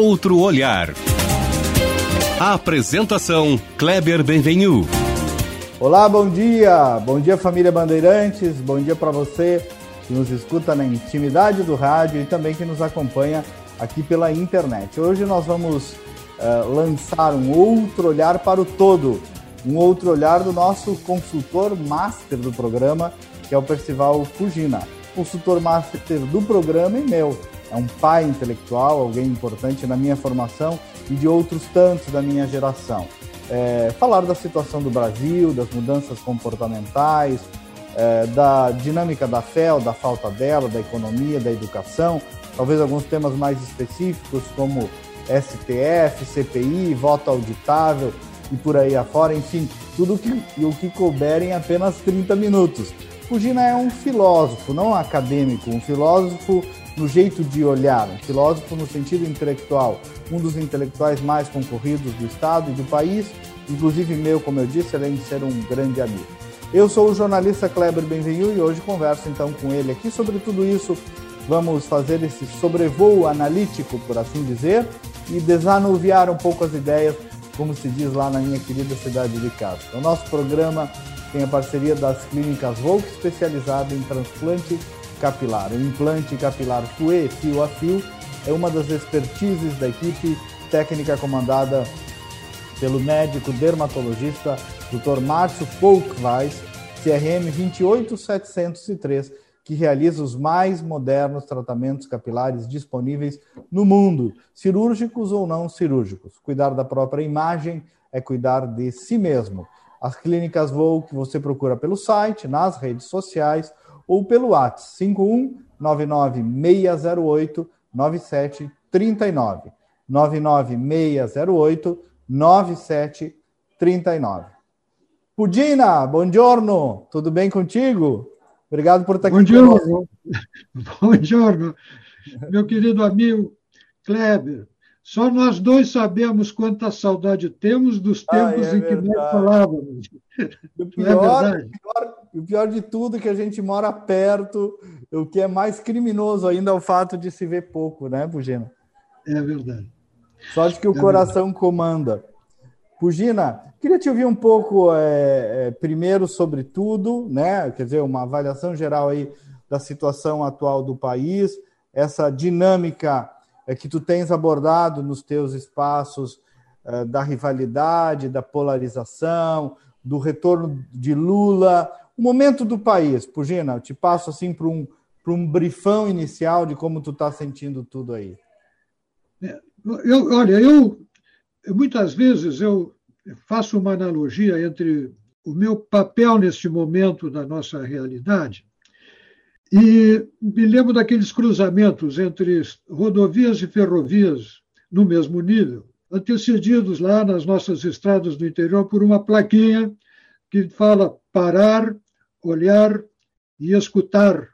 outro olhar. A apresentação Kleber Benvenu. Olá, bom dia. Bom dia família Bandeirantes. Bom dia para você que nos escuta na intimidade do rádio e também que nos acompanha aqui pela internet. Hoje nós vamos uh, lançar um outro olhar para o todo, um outro olhar do nosso consultor master do programa, que é o Percival Fugina. Consultor master do programa e meu. É um pai intelectual, alguém importante na minha formação e de outros tantos da minha geração. É, falar da situação do Brasil, das mudanças comportamentais, é, da dinâmica da fé ou da falta dela, da economia, da educação, talvez alguns temas mais específicos como STF, CPI, voto auditável e por aí afora, enfim, tudo que, o que couber em apenas 30 minutos. Fugina é um filósofo, não um acadêmico, um filósofo no jeito de olhar, um filósofo no sentido intelectual, um dos intelectuais mais concorridos do Estado e do país, inclusive meu, como eu disse, além de ser um grande amigo. Eu sou o jornalista Kleber Benvenu e hoje converso então com ele aqui sobre tudo isso. Vamos fazer esse sobrevoo analítico, por assim dizer, e desanuviar um pouco as ideias, como se diz lá na minha querida cidade de Castro. O nosso programa tem a parceria das clínicas Volk, especializada em transplante capilar. O implante capilar FUE, fio a fio, é uma das expertises da equipe técnica comandada pelo médico dermatologista Dr. Márcio Folkweis, CRM 28703, que realiza os mais modernos tratamentos capilares disponíveis no mundo, cirúrgicos ou não cirúrgicos. Cuidar da própria imagem é cuidar de si mesmo. As clínicas Voo que você procura pelo site, nas redes sociais ou pelo WhatsApp 51 99608 9739. 99608 9739. Pudina, bom giorno, tudo bem contigo? Obrigado por estar aqui conosco. Bom giorno, meu querido amigo Kleber. Só nós dois sabemos quanta saudade temos dos tempos ah, é em que nós falávamos. O pior, é o, pior, o pior de tudo é que a gente mora perto, o que é mais criminoso ainda é o fato de se ver pouco, né, Pugina? É verdade. Só de que o é coração verdade. comanda. Pugina, queria te ouvir um pouco, é, é, primeiro, sobre tudo, né? Quer dizer, uma avaliação geral aí da situação atual do país, essa dinâmica é, que tu tens abordado nos teus espaços é, da rivalidade, da polarização, do retorno de Lula, o momento do país. Pugina, eu te passo assim para um, um brifão inicial de como tu está sentindo tudo aí. É, eu, olha, eu muitas vezes eu faço uma analogia entre o meu papel neste momento da nossa realidade e me lembro daqueles cruzamentos entre rodovias e ferrovias no mesmo nível, antecedidos lá nas nossas estradas do interior por uma plaquinha que fala parar, olhar e escutar.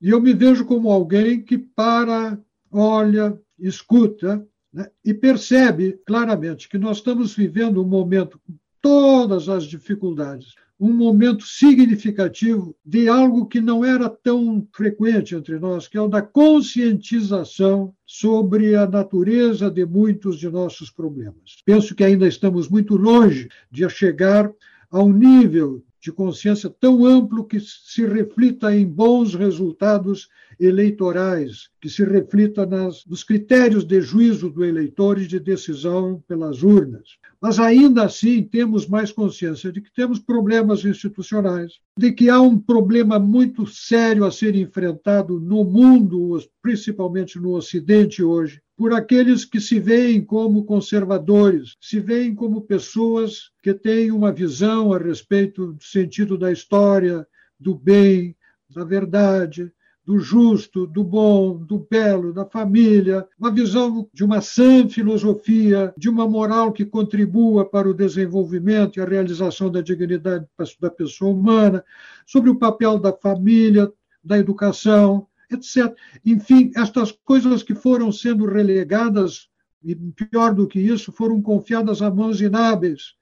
E eu me vejo como alguém que para, olha, escuta né? e percebe claramente que nós estamos vivendo um momento com todas as dificuldades, um momento significativo de algo que não era tão frequente entre nós, que é o da conscientização sobre a natureza de muitos de nossos problemas. Penso que ainda estamos muito longe de chegar a um nível de consciência tão amplo que se reflita em bons resultados eleitorais, que se reflita nas, nos critérios de juízo do eleitor e de decisão pelas urnas. Mas ainda assim temos mais consciência de que temos problemas institucionais, de que há um problema muito sério a ser enfrentado no mundo, principalmente no Ocidente hoje, por aqueles que se veem como conservadores, se veem como pessoas que têm uma visão a respeito do sentido da história, do bem, da verdade, do justo, do bom, do belo, da família, uma visão de uma sã filosofia, de uma moral que contribua para o desenvolvimento e a realização da dignidade da pessoa humana, sobre o papel da família, da educação, etc. Enfim, estas coisas que foram sendo relegadas, e pior do que isso, foram confiadas a mãos inábeis,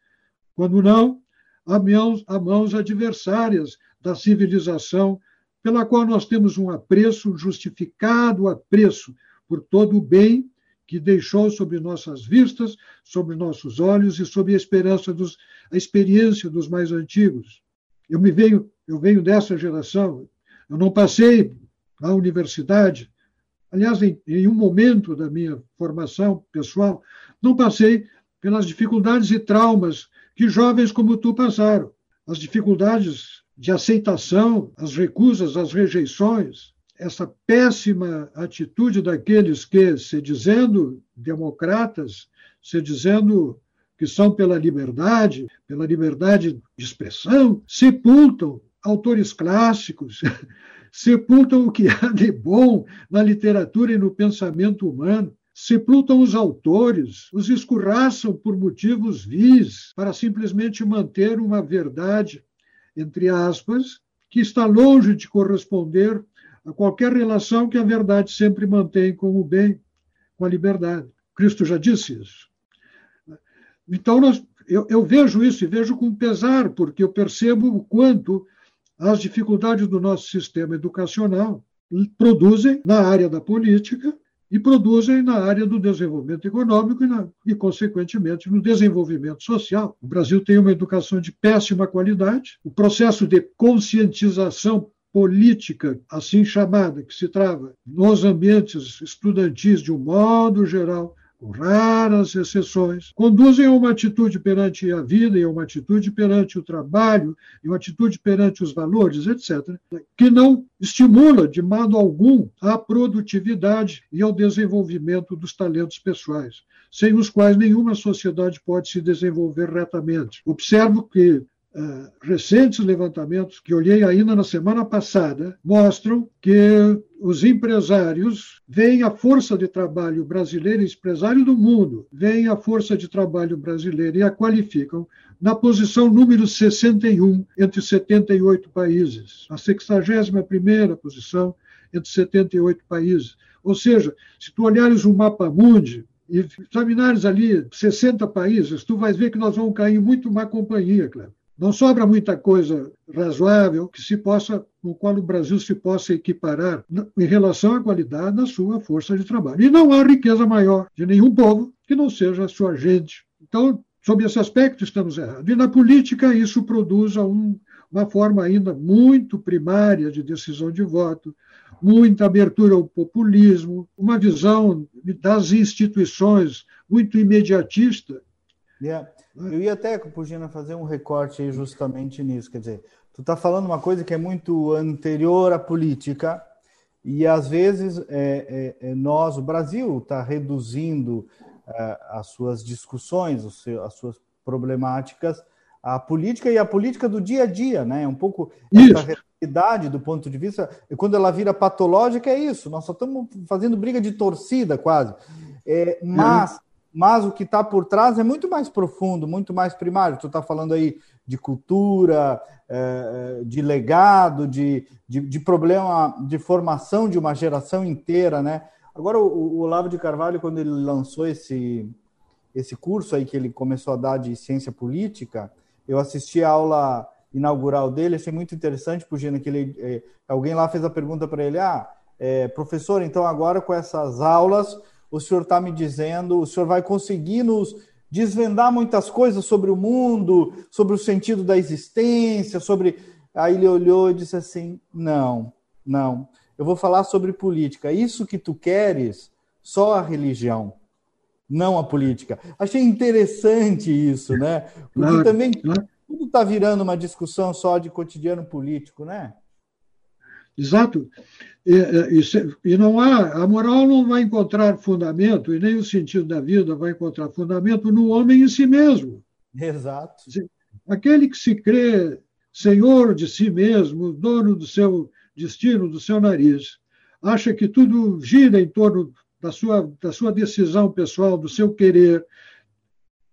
quando não, a mãos, a mãos adversárias da civilização, pela qual nós temos um apreço, justificado apreço por todo o bem que deixou sobre nossas vistas, sobre nossos olhos e sobre a esperança dos, a experiência dos mais antigos. Eu me venho, eu venho dessa geração. Eu não passei na universidade, aliás, em, em um momento da minha formação pessoal, não passei pelas dificuldades e traumas que jovens como tu passaram, as dificuldades de aceitação, as recusas, as rejeições, essa péssima atitude daqueles que, se dizendo democratas, se dizendo que são pela liberdade, pela liberdade de expressão, sepultam autores clássicos, sepultam o que há de bom na literatura e no pensamento humano, sepultam os autores, os escorraçam por motivos vis, para simplesmente manter uma verdade, entre aspas, que está longe de corresponder a qualquer relação que a verdade sempre mantém com o bem, com a liberdade. Cristo já disse isso. Então, nós, eu, eu vejo isso e vejo com pesar, porque eu percebo o quanto as dificuldades do nosso sistema educacional produzem na área da política e produzem na área do desenvolvimento econômico e, na, e, consequentemente, no desenvolvimento social. O Brasil tem uma educação de péssima qualidade, o processo de conscientização política, assim chamada, que se trava nos ambientes estudantis de um modo geral, com raras exceções, conduzem a uma atitude perante a vida e a uma atitude perante o trabalho e uma atitude perante os valores, etc., que não estimula de modo algum a produtividade e ao desenvolvimento dos talentos pessoais, sem os quais nenhuma sociedade pode se desenvolver retamente. Observo que Uh, recentes levantamentos que olhei ainda na semana passada mostram que os empresários veem a força de trabalho brasileira, empresário do mundo, veem a força de trabalho brasileira e a qualificam na posição número 61 entre 78 países, a 61ª posição entre 78 países. Ou seja, se tu olhares o mapa mundi e examinares ali 60 países, tu vais ver que nós vamos cair em muito má companhia, Cleber. Não sobra muita coisa razoável que se possa, no qual o Brasil se possa equiparar em relação à qualidade da sua força de trabalho. E não há riqueza maior de nenhum povo que não seja a sua gente. Então, sob esse aspecto, estamos errados. E na política, isso produz um, uma forma ainda muito primária de decisão de voto, muita abertura ao populismo, uma visão das instituições muito imediatista. Yeah. Eu ia até, Pugina, fazer um recorte justamente nisso. Quer dizer, tu está falando uma coisa que é muito anterior à política, e às vezes é, é, é nós, o Brasil, está reduzindo é, as suas discussões, as suas problemáticas à política e à política do dia a dia, né? É um pouco isso. essa realidade do ponto de vista. E quando ela vira patológica, é isso. Nós só estamos fazendo briga de torcida, quase. É, mas mas o que está por trás é muito mais profundo, muito mais primário. Tu está falando aí de cultura, é, é, de legado, de, de, de, problema de formação de uma geração inteira, né? Agora, o, o Olavo de Carvalho, quando ele lançou esse, esse curso aí que ele começou a dar de ciência política, eu assisti a aula inaugural dele, achei muito interessante, Pugina, que ele, é, alguém lá fez a pergunta para ele, ah, é, professor, então agora com essas aulas o senhor está me dizendo, o senhor vai conseguir nos desvendar muitas coisas sobre o mundo, sobre o sentido da existência, sobre. Aí ele olhou e disse assim: não, não, eu vou falar sobre política. Isso que tu queres, só a religião, não a política. Achei interessante isso, né? Porque não, também não. tudo está virando uma discussão só de cotidiano político, né? Exato. E, e, e, não há, a moral não vai encontrar fundamento, e nem o sentido da vida vai encontrar fundamento no homem em si mesmo. Exato. Aquele que se crê senhor de si mesmo, dono do seu destino, do seu nariz, acha que tudo gira em torno da sua, da sua decisão pessoal, do seu querer.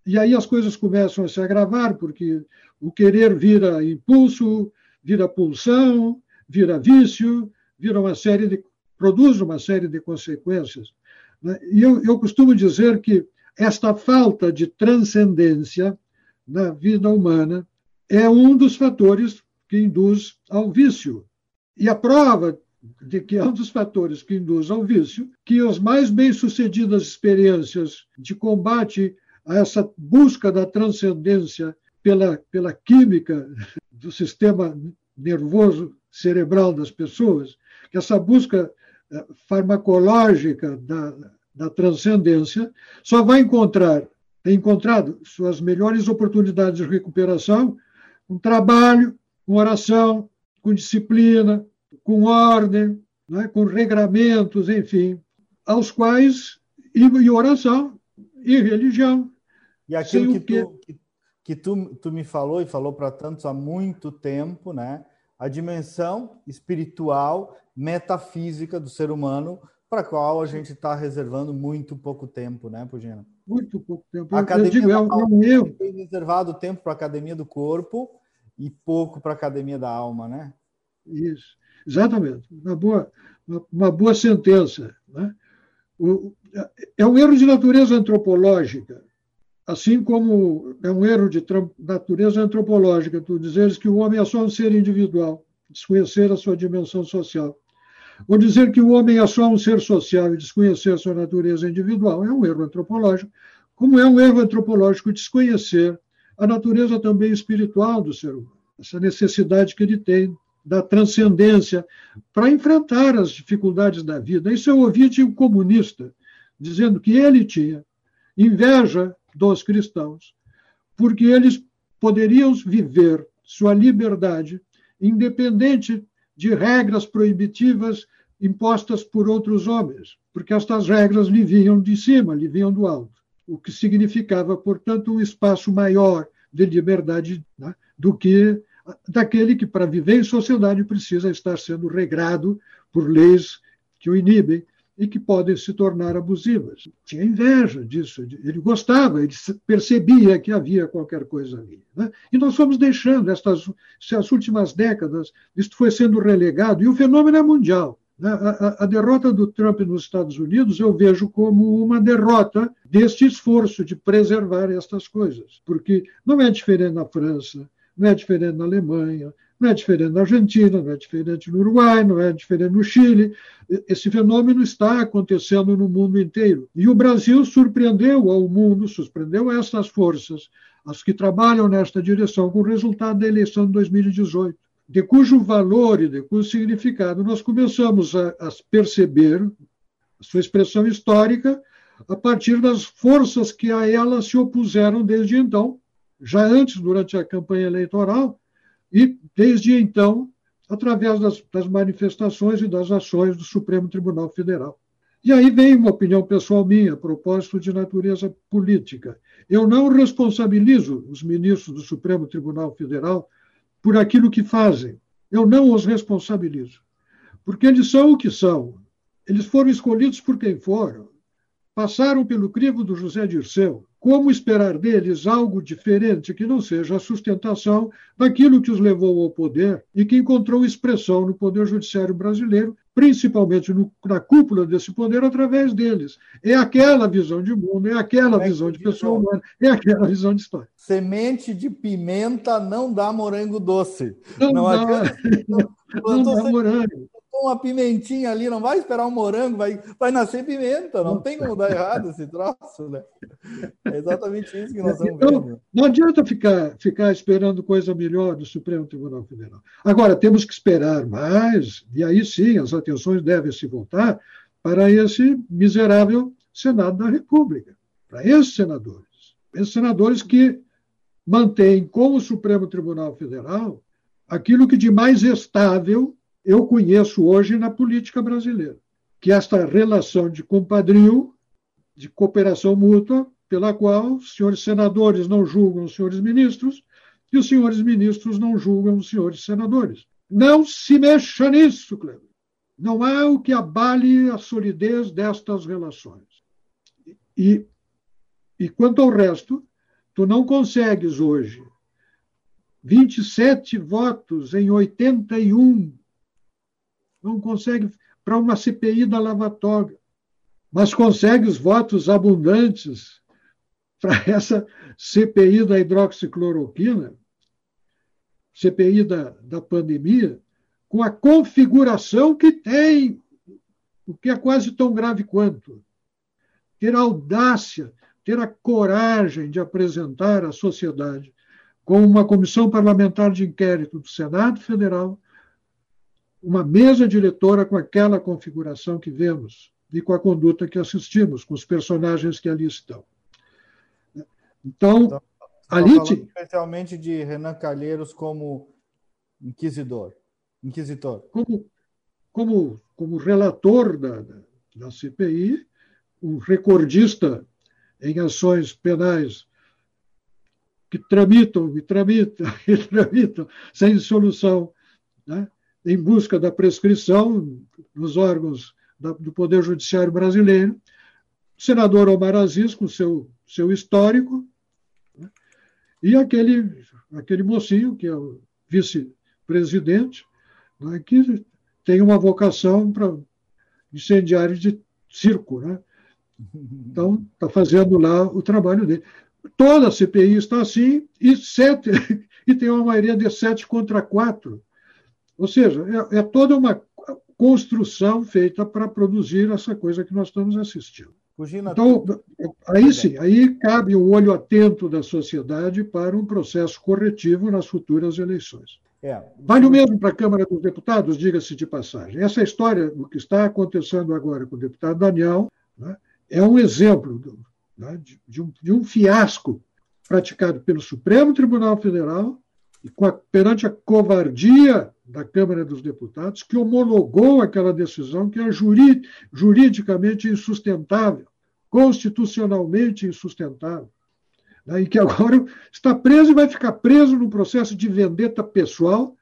E aí as coisas começam a se agravar, porque o querer vira impulso, vira pulsão, vira vício, vira uma série de produz uma série de consequências. Né? E eu, eu costumo dizer que esta falta de transcendência na vida humana é um dos fatores que induz ao vício. E a prova de que é um dos fatores que induz ao vício, que as mais bem-sucedidas experiências de combate a essa busca da transcendência pela, pela química do sistema nervoso cerebral das pessoas, que essa busca eh, farmacológica da, da transcendência só vai encontrar, tem encontrado suas melhores oportunidades de recuperação com trabalho, com oração, com disciplina, com ordem, né, com regramentos, enfim, aos quais, e, e oração, e religião. E aquilo que, que, tu, que, que tu, tu me falou e falou para tantos há muito tempo, né? a dimensão espiritual, metafísica do ser humano, para a qual a gente está reservando muito pouco tempo, né, Pugina? Muito pouco tempo. A academia eu digo, é um erro. Tem reservado tempo para a academia do corpo e pouco para a academia da alma, né? Isso, exatamente. Uma boa, uma, boa sentença. Né? O, é um erro de natureza antropológica, assim como é um erro de natureza antropológica tu dizeres que o homem é só um ser individual, desconhecer a sua dimensão social. Ou dizer que o homem é só um ser social e desconhecer a sua natureza individual é um erro antropológico, como é um erro antropológico desconhecer a natureza também espiritual do ser humano, essa necessidade que ele tem da transcendência para enfrentar as dificuldades da vida. Isso eu ouvi de um comunista, dizendo que ele tinha inveja dos cristãos, porque eles poderiam viver sua liberdade independente de regras proibitivas impostas por outros homens, porque estas regras lhe vinham de cima, lhe vinham do alto, o que significava, portanto, um espaço maior de liberdade né, do que daquele que, para viver em sociedade, precisa estar sendo regrado por leis que o inibem e que podem se tornar abusivas. Tinha inveja disso, ele gostava, ele percebia que havia qualquer coisa ali. Né? E nós fomos deixando, estas as últimas décadas, isto foi sendo relegado, e o fenômeno é mundial. Né? A, a, derrota do Trump nos Estados Unidos eu vejo como uma derrota deste esforço de preservar estas coisas, porque não é diferente na França, não é diferente na Alemanha, não é diferente na Argentina, não é diferente no Uruguai, não é diferente no Chile. Esse fenômeno está acontecendo no mundo inteiro. E o Brasil surpreendeu ao mundo, surpreendeu essas forças, as que trabalham nesta direção, com o resultado da eleição de 2018, de cujo valor e de cujo significado nós começamos a, a perceber a sua expressão histórica a partir das forças que a ela se opuseram desde então, já antes, durante a campanha eleitoral, e, desde então, através das, das, manifestações e das ações do Supremo Tribunal Federal. E aí vem uma opinião pessoal minha, a propósito de natureza política. Eu não responsabilizo os ministros do Supremo Tribunal Federal por aquilo que fazem. Eu não os responsabilizo. Porque eles são o que são. Eles foram escolhidos por quem foram. Passaram pelo crivo do José Dirceu. Como esperar deles algo diferente que não seja a sustentação daquilo que os levou ao poder e que encontrou expressão no Poder Judiciário brasileiro, principalmente no, na cúpula desse poder, através deles? É aquela visão de mundo, é aquela é visão de pessoa humana, é aquela visão de história. Semente de pimenta não dá morango doce. Não, não dá, adianta, não, não dá morango uma pimentinha ali, não vai esperar um morango, vai, vai nascer pimenta, não tem como dar errado esse troço, né? É exatamente isso que nós estamos então, vendo. Não adianta ficar, ficar esperando coisa melhor do Supremo Tribunal Federal. Agora, temos que esperar mais, e aí sim as atenções devem se voltar para esse miserável Senado da República, para esses senadores. Esses senadores que mantêm com o Supremo Tribunal Federal aquilo que de mais estável eu conheço hoje na política brasileira, que esta relação de compadrio, de cooperação mútua, pela qual os senhores senadores não julgam os senhores ministros e os senhores ministros não julgam os senhores senadores. Não se mexa nisso, Cleber. Não há o que abale a solidez destas relações. E, e quanto ao resto, tu não consegues hoje 27 votos em 81 não consegue para uma CPI da Lava Toga, mas consegue os votos abundantes para essa CPI da hidroxicloroquina, CPI da, da pandemia, com a configuração que tem, o que é quase tão grave quanto. Ter a audácia, ter a coragem de apresentar à sociedade, com uma comissão parlamentar de inquérito do Senado Federal, uma mesa diretora com aquela configuração que vemos e com a conduta que assistimos, com os personagens que ali estão. Então, então ali. Especialmente de Renan Calheiros como inquisidor. Inquisitor. Como, como, como relator da, da, da CPI, um recordista em ações penais que tramitam e tramitam e tramitam sem solução, né? Em busca da prescrição nos órgãos da, do Poder Judiciário brasileiro. O senador Omar Aziz, com seu, seu histórico, né? e aquele, aquele mocinho, que é o vice-presidente, né, que tem uma vocação para incendiário de circo. Né? Então, está fazendo lá o trabalho dele. Toda a CPI está assim, e, sete, e tem uma maioria de sete contra quatro. Ou seja, é, é toda uma construção feita para produzir essa coisa que nós estamos assistindo. Então, aí sim, aí cabe o olho atento da sociedade para um processo corretivo nas futuras eleições. É. Vale o mesmo para a Câmara dos Deputados, diga-se de passagem. Essa história, o que está acontecendo agora com o deputado Daniel, né, é um exemplo do, né, de, de, um, de, um, fiasco praticado pelo Supremo Tribunal Federal e a, perante a covardia da Câmara dos Deputados, que homologou aquela decisão que é juri, juridicamente insustentável, constitucionalmente insustentável né, e que agora está preso e vai ficar preso no processo de vendetta pessoal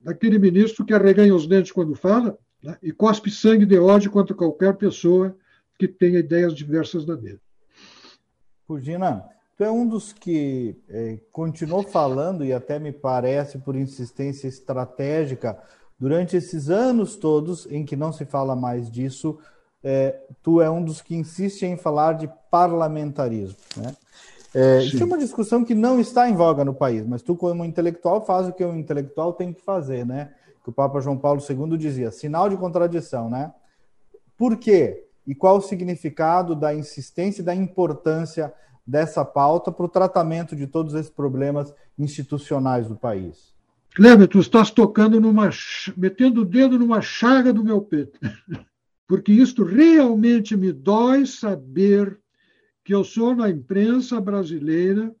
daquele ministro que arreganha os dentes quando fala né, e cospe sangue de ódio contra qualquer pessoa que tenha ideias diversas da dele. Pugina, tu é um dos que é, continuou falando, e até me parece por insistência estratégica, durante esses anos todos em que não se fala mais disso, é, tu é um dos que insiste em falar de parlamentarismo. Né? É, isso é uma discussão que não está em voga no país, mas tu, como intelectual, faz o que o intelectual tem que fazer, né? Que o Papa João Paulo II dizia, sinal de contradição, né? Por quê? E qual o significado da insistência e da importância dessa pauta para o tratamento de todos esses problemas institucionais do país? Cleber, tu estás tocando numa. metendo o dedo numa chaga do meu peito. Porque isto realmente me dói saber que eu sou na imprensa brasileira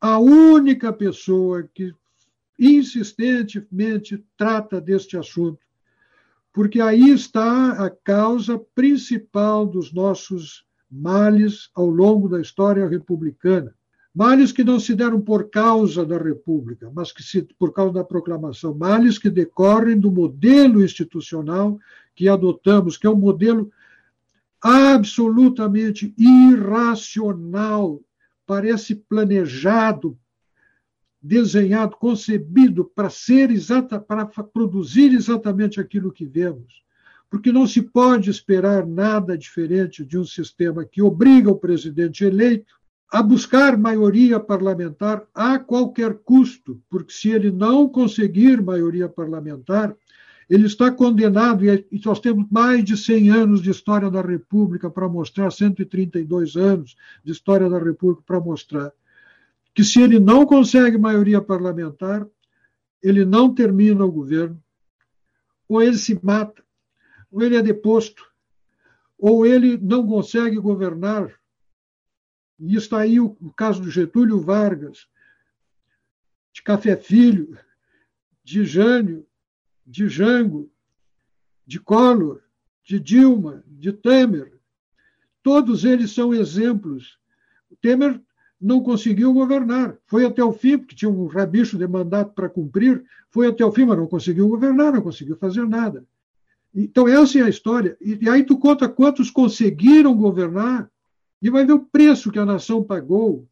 a única pessoa que insistentemente trata deste assunto, porque aí está a causa principal dos nossos males ao longo da história republicana. Males que não se deram por causa da República, mas que se, por causa da proclamação. Males que decorrem do modelo institucional que adotamos, que é um modelo absolutamente irracional, parece planejado, desenhado, concebido para ser exata, para produzir exatamente aquilo que vemos. Porque não se pode esperar nada diferente de um sistema que obriga o presidente eleito a buscar maioria parlamentar a qualquer custo, porque se ele não conseguir maioria parlamentar, ele está condenado, e nós temos mais de 100 anos de história da República para mostrar, 132 anos de história da República para mostrar, que se ele não consegue maioria parlamentar, ele não termina o governo, ou ele se mata, ou ele é deposto, ou ele não consegue governar. E está aí o, o caso do Getúlio Vargas, de Café Filho, de Jânio, de Jango, de Collor, de Dilma, de Temer. Todos eles são exemplos. O Temer não conseguiu governar. Foi até o fim, porque tinha um rabicho de mandato para cumprir, foi até o fim, mas não conseguiu governar, não conseguiu fazer nada. Então, essa é a história. E, aí tu conta quantos conseguiram governar e vai ver o preço que a nação pagou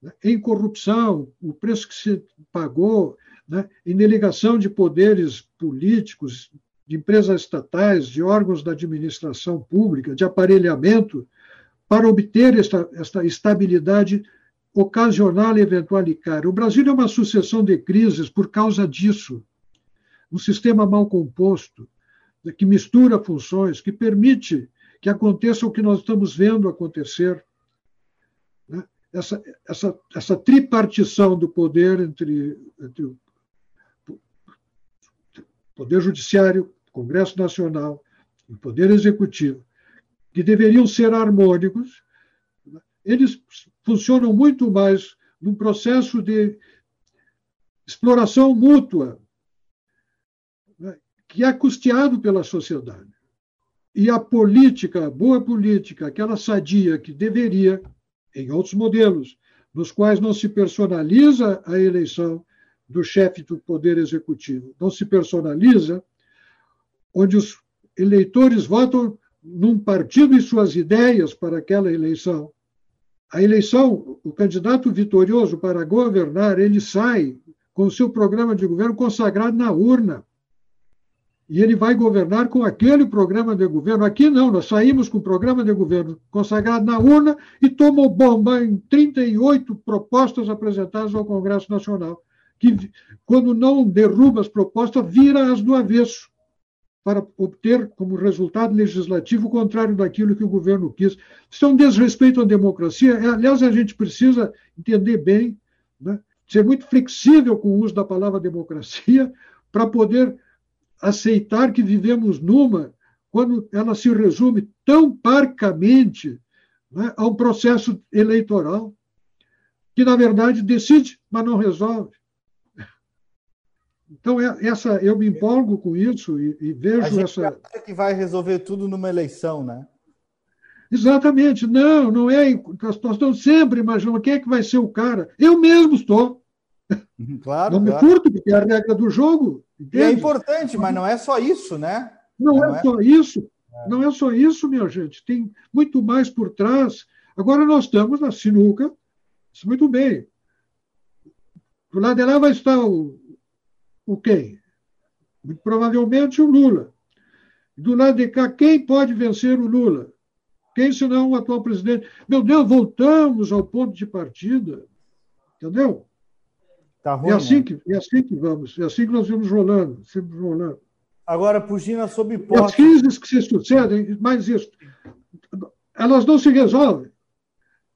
né, em corrupção, o preço que se pagou né, em delegação de poderes políticos, de empresas estatais, de órgãos da administração pública, de aparelhamento, para obter esta, esta estabilidade ocasional e eventual e cara. O Brasil é uma sucessão de crises por causa disso. um sistema mal composto, que mistura funções, que permite que aconteça o que nós estamos vendo acontecer. Né? Essa, essa, essa tripartição do poder entre, entre o Poder Judiciário, Congresso Nacional e Poder Executivo, que deveriam ser harmônicos, eles funcionam muito mais num processo de exploração mútua, né, que é custeado pela sociedade. E a política, a boa política, aquela sadia que deveria, em outros modelos, nos quais não se personaliza a eleição do chefe do Poder Executivo, não se personaliza, onde os eleitores votam num partido e suas ideias para aquela eleição. A eleição, o candidato vitorioso para governar, ele sai com o seu programa de governo consagrado na urna. E ele vai governar com aquele programa de governo. Aqui não, nós saímos com o programa de governo consagrado na urna e tomou bomba em 38 propostas apresentadas ao Congresso Nacional, que, quando não derruba as propostas, vira as do avesso para obter como resultado legislativo o contrário daquilo que o governo quis. Isso é um desrespeito à democracia. É, aliás, a gente precisa entender bem, né? ser muito flexível com o uso da palavra democracia para poder aceitar que vivemos numa quando ela se resume tão parcamente né, a um processo eleitoral que, na verdade, decide, mas não resolve. Então, é, essa, eu me empolgo com isso e, e vejo a gente essa. Acha que vai resolver tudo numa eleição, né? Exatamente. Não, não é. Nós estamos sempre imaginando quem é que vai ser o cara. Eu mesmo estou. Claro. Não claro. me curto, porque é a regra do jogo. E é importante, mas não é só isso, né? Não, não é, é, só isso. É. Não é só isso, minha gente. Tem muito mais por trás. Agora nós estamos na sinuca. Muito bem. Do lado de lá vai estar o, o quem? Muito provavelmente o Lula. Do lado de cá, quem pode vencer o Lula? Quem senão o atual presidente? Meu Deus, voltamos ao ponto de partida. Entendeu? Tá ruim, é, assim né? que, é assim que vamos, é assim que nós vamos rolando, sempre rolando. Agora, Pugina, sob hipótese... As crises que se sucedem, mais isso, elas não se resolvem.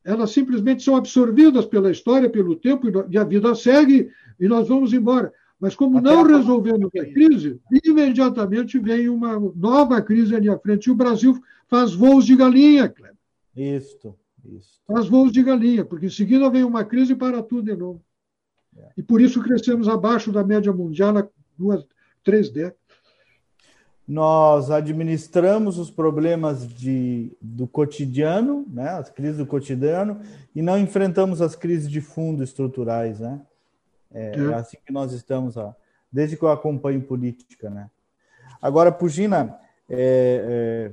Elas simplesmente são absorvidas pela história, pelo tempo, e a vida segue e nós vamos embora. Mas como Até não resolvemos a crise, imediatamente vem uma nova crise ali à frente. E o Brasil faz voos de galinha, Cleber. Isso, isso. Faz voos de galinha, porque em seguida vem uma crise para tudo de novo. E por isso crescemos abaixo da média mundial há duas, três décadas. Nós administramos os problemas de, do cotidiano, né, as crises do cotidiano, e não enfrentamos as crises de fundo estruturais, né? É, é. é assim que nós estamos, ó, desde que eu acompanho política, né? Agora, Pugina, é, é,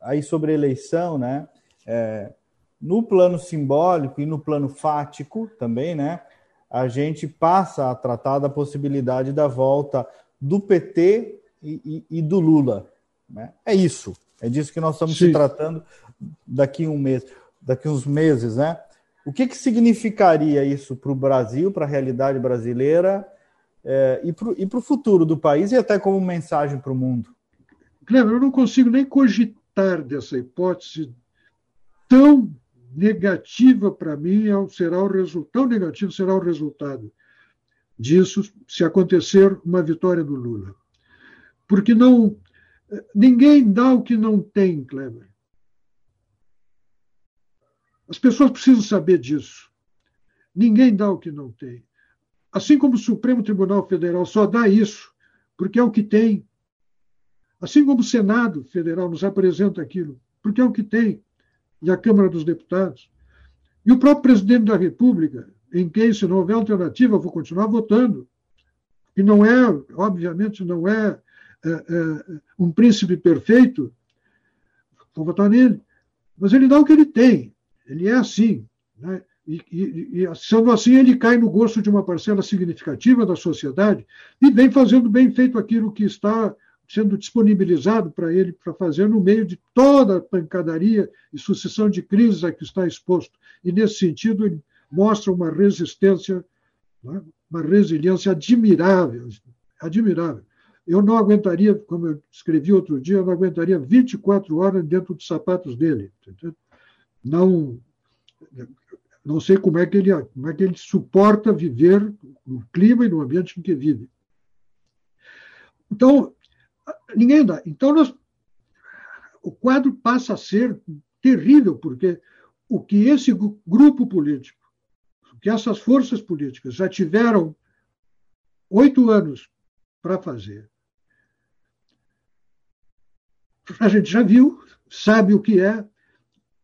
aí sobre eleição, né? É, no plano simbólico e no plano fático também, né? A gente passa a tratar da possibilidade da volta do PT e, e, e do Lula. Né? É isso. É disso que nós estamos Sim. se tratando daqui um mês, daqui uns meses, né? O que, que significaria isso para o Brasil, para a realidade brasileira é, e para o futuro do país e até como mensagem para o mundo? Cleber, eu não consigo nem cogitar dessa hipótese tão negativa para mim é será o resultado, tão negativo será o resultado disso se acontecer uma vitória do Lula. Porque não ninguém dá o que não tem, Kleber. As pessoas precisam saber disso. Ninguém dá o que não tem. Assim como o Supremo Tribunal Federal só dá isso porque é o que tem. Assim como o Senado Federal nos apresenta aquilo, porque é o que tem. E a Câmara dos Deputados. E o próprio presidente da República, em quem, se não houver alternativa, vou continuar votando. E não é, obviamente, não é, é, é um príncipe perfeito, vou votar nele. Mas ele dá o que ele tem. Ele é assim. Né? E, e, e, sendo assim, ele cai no gosto de uma parcela significativa da sociedade e vem fazendo bem feito aquilo que está sendo disponibilizado para ele para fazer no meio de toda a pancadaria e sucessão de crises a que está exposto. E, nesse sentido, ele mostra uma resistência, né? uma resiliência admirável. admirável. eu não aguentaria, como eu escrevi outro dia, eu não aguentaria 24 horas dentro dos sapatos dele. Não, não sei como é, que ele, como é que ele suporta viver no clima e no ambiente em que vive. Então, ninguém dá. Então, nós, o quadro passa a ser terrível, porque o que esse grupo político, o que essas forças políticas já tiveram oito anos para fazer, a gente já viu, sabe o que é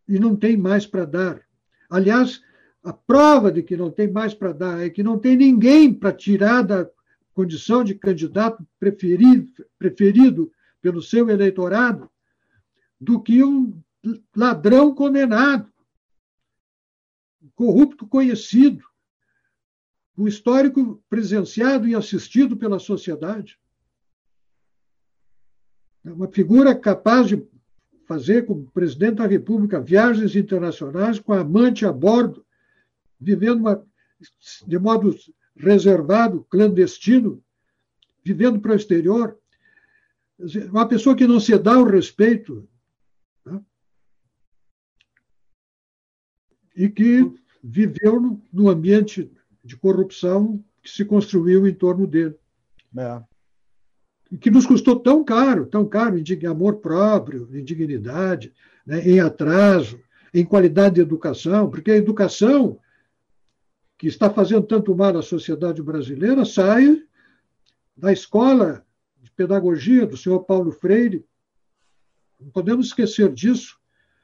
e não tem mais para dar. Aliás, a prova de que não tem mais para dar é que não tem ninguém para tirar da condição de candidato preferido, preferido pelo seu eleitorado do que um ladrão condenado, um corrupto conhecido, um histórico presenciado e assistido pela sociedade. É uma figura capaz de fazer como presidente da República viagens internacionais com a amante a bordo, vivendo uma, de modo reservado, clandestino, vivendo para o exterior. Uma pessoa que não se dá o respeito né? e que viveu no, ambiente de corrupção que se construiu em torno dele. É que nos custou tão caro, tão caro em amor próprio, em dignidade, né, em atraso, em qualidade de educação, porque a educação que está fazendo tanto mal à sociedade brasileira sai da escola de pedagogia do senhor Paulo Freire. Não podemos esquecer disso.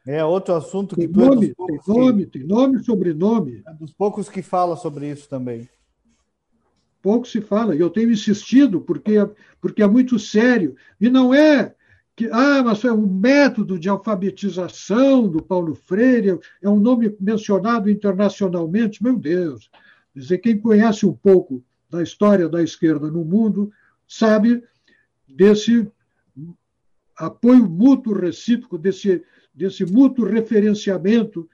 É outro assunto que tem nome, é tem nome, que... tem nome, sobrenome. É dos poucos que fala sobre isso também pouco se fala, e eu tenho insistido, porque, porque é muito sério. E não é que, ah, mas é um método de alfabetização do Paulo Freire, é um nome mencionado internacionalmente, meu Deus. Dizer, quem conhece um pouco da história da esquerda no mundo sabe desse apoio mútuo recíproco, desse, desse mútuo referenciamento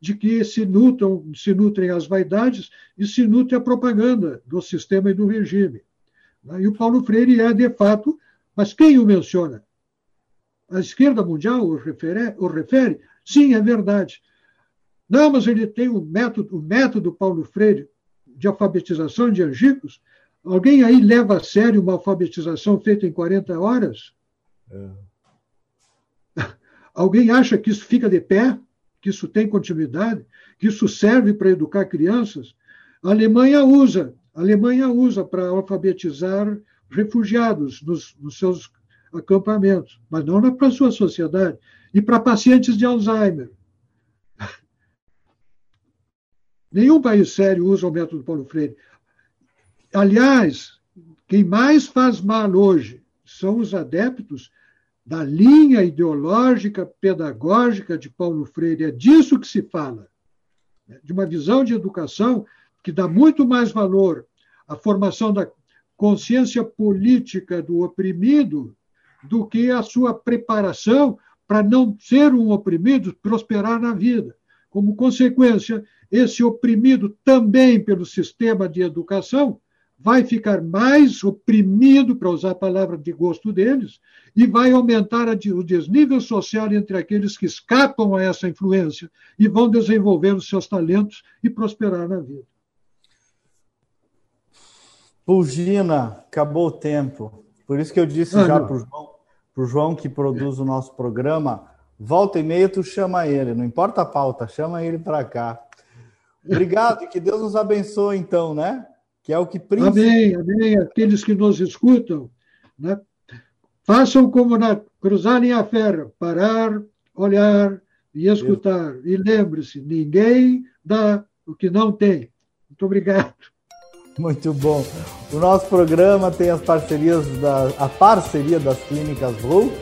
de que se nutram, se nutrem as vaidades e se nutre a propaganda do sistema e do regime. E o Paulo Freire é, de fato, mas quem o menciona? A esquerda mundial o refere? O refere? Sim, é verdade. Não, mas ele tem o método, o método Paulo Freire de alfabetização de angicos. Alguém aí leva a sério uma alfabetização feita em 40 horas? É. Alguém acha que isso fica de pé? que isso tem continuidade, que isso serve para educar crianças, a Alemanha usa, a Alemanha usa para alfabetizar refugiados nos, nos seus acampamentos, mas não para a sua sociedade, e para pacientes de Alzheimer. Nenhum país sério usa o método Paulo Freire. Aliás, quem mais faz mal hoje são os adeptos da linha ideológica pedagógica de Paulo Freire. É disso que se fala, né? de uma visão de educação que dá muito mais valor à formação da consciência política do oprimido do que a sua preparação para não ser um oprimido, prosperar na vida. Como consequência, esse oprimido também pelo sistema de educação vai ficar mais oprimido, para usar a palavra de gosto deles, e vai aumentar o desnível social entre aqueles que escapam a essa influência e vão desenvolver os seus talentos e prosperar na vida. Pulgina, acabou o tempo. Por isso que eu disse ah, já para o João, João, que produz o nosso programa, volta e meia tu chama ele, não importa a pauta, chama ele para cá. Obrigado e que Deus nos abençoe então, né? que é o que principalmente. Amém, amém. Aqueles que nos escutam, né? façam como na cruzarem a ferra, parar, olhar e escutar. E lembre-se, ninguém dá o que não tem. Muito obrigado. Muito bom. O nosso programa tem as parcerias da a parceria das clínicas Rou,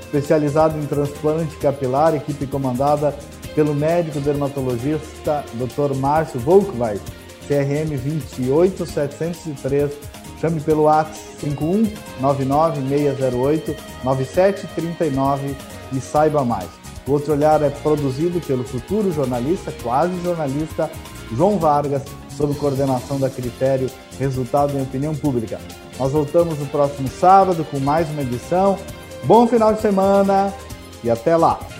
especializado em transplante capilar, equipe comandada pelo médico dermatologista Dr. Márcio Volkweit CRM 28703. Chame pelo WhatsApp 51996089739 e saiba mais. O Outro Olhar é produzido pelo futuro jornalista, quase jornalista, João Vargas, sob coordenação da Critério, resultado em opinião pública. Nós voltamos no próximo sábado com mais uma edição. Bom final de semana e até lá!